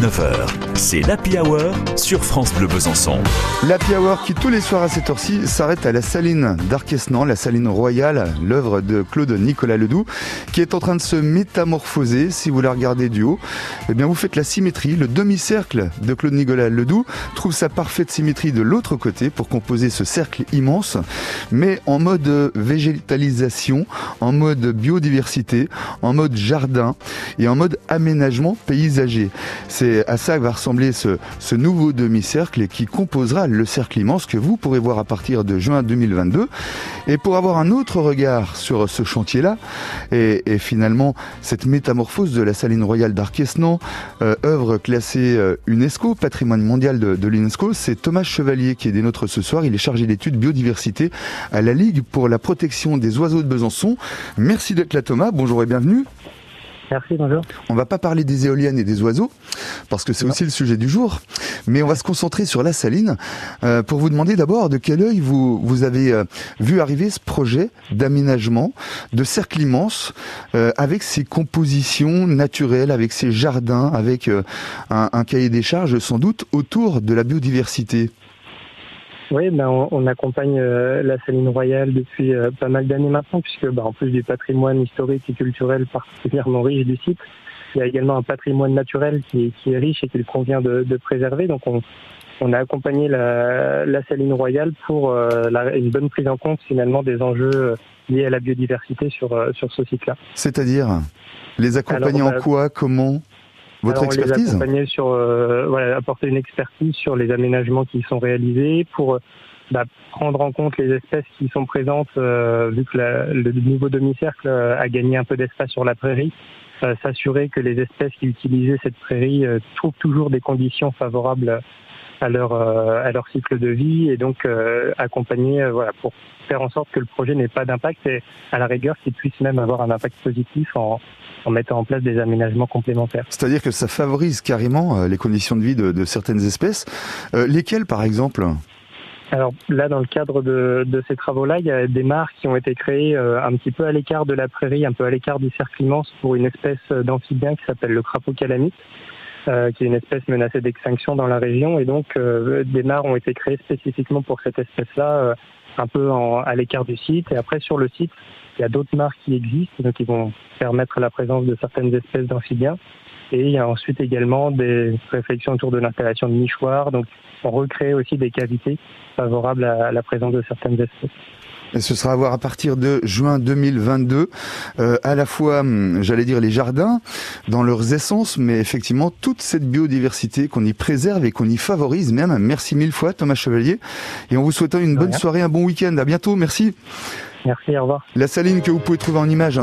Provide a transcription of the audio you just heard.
9h. C'est l'Happy Hour sur France Bleu Besançon. L'Happy Hour qui tous les soirs à cette heure-ci s'arrête à la saline d'Arquesnan, la saline royale, l'œuvre de Claude Nicolas Ledoux, qui est en train de se métamorphoser. Si vous la regardez du haut, eh bien vous faites la symétrie. Le demi-cercle de Claude Nicolas Ledoux trouve sa parfaite symétrie de l'autre côté pour composer ce cercle immense, mais en mode végétalisation, en mode biodiversité, en mode jardin et en mode aménagement paysager. C'est à ça que va ressembler ce, nouveau demi-cercle et qui composera le cercle immense que vous pourrez voir à partir de juin 2022. Et pour avoir un autre regard sur ce chantier-là, et, et, finalement cette métamorphose de la saline royale d'Arquesnan, euh, œuvre classée euh, UNESCO, patrimoine mondial de, de l'UNESCO, c'est Thomas Chevalier qui est des nôtres ce soir. Il est chargé d'études biodiversité à la Ligue pour la protection des oiseaux de Besançon. Merci d'être là Thomas, bonjour et bienvenue. Merci, bonjour. On va pas parler des éoliennes et des oiseaux, parce que c'est aussi le sujet du jour, mais on va se concentrer sur la saline, euh, pour vous demander d'abord de quel œil vous, vous avez euh, vu arriver ce projet d'aménagement, de cercle immense, euh, avec ses compositions naturelles, avec ses jardins, avec euh, un, un cahier des charges sans doute autour de la biodiversité. Oui, ben on, on accompagne euh, la Saline Royale depuis euh, pas mal d'années maintenant, puisque ben, en plus du patrimoine historique et culturel particulièrement riche du site, il y a également un patrimoine naturel qui, qui est riche et qu'il convient de, de, préserver. Donc on, on a accompagné la, la Saline Royale pour euh, la, une bonne prise en compte finalement des enjeux euh, liés à la biodiversité sur, euh, sur ce site-là. C'est-à-dire les accompagner Alors, en quoi Comment? Votre Alors, expertise on les accompagner sur euh, voilà, apporter une expertise sur les aménagements qui sont réalisés pour bah, prendre en compte les espèces qui sont présentes euh, vu que la, le nouveau demi-cercle a gagné un peu d'espace sur la prairie euh, s'assurer que les espèces qui utilisaient cette prairie euh, trouvent toujours des conditions favorables à leur à leur cycle de vie et donc accompagner voilà pour faire en sorte que le projet n'ait pas d'impact et à la rigueur qu'il puisse même avoir un impact positif en en mettant en place des aménagements complémentaires. C'est-à-dire que ça favorise carrément euh, les conditions de vie de, de certaines espèces. Euh, lesquelles, par exemple? Alors là, dans le cadre de, de ces travaux-là, il y a des mares qui ont été créées euh, un petit peu à l'écart de la prairie, un peu à l'écart du cercle immense pour une espèce d'amphibien qui s'appelle le crapaud calamite, euh, qui est une espèce menacée d'extinction dans la région. Et donc, euh, des mares ont été créées spécifiquement pour cette espèce-là, un peu à l'écart du site. Et après, sur le site, il y a d'autres marques qui existent, donc qui vont permettre la présence de certaines espèces d'amphibiens. Et il y a ensuite également des réflexions autour de l'installation de nichoirs. Donc, on recrée aussi des cavités favorables à la présence de certaines espèces. Et ce sera à voir à partir de juin 2022, euh, à la fois, hum, j'allais dire, les jardins dans leurs essences, mais effectivement toute cette biodiversité qu'on y préserve et qu'on y favorise même. Merci mille fois Thomas Chevalier. Et en vous souhaitant une bonne soirée, un bon week-end. À bientôt, merci. Merci, au revoir. La saline que vous pouvez trouver en image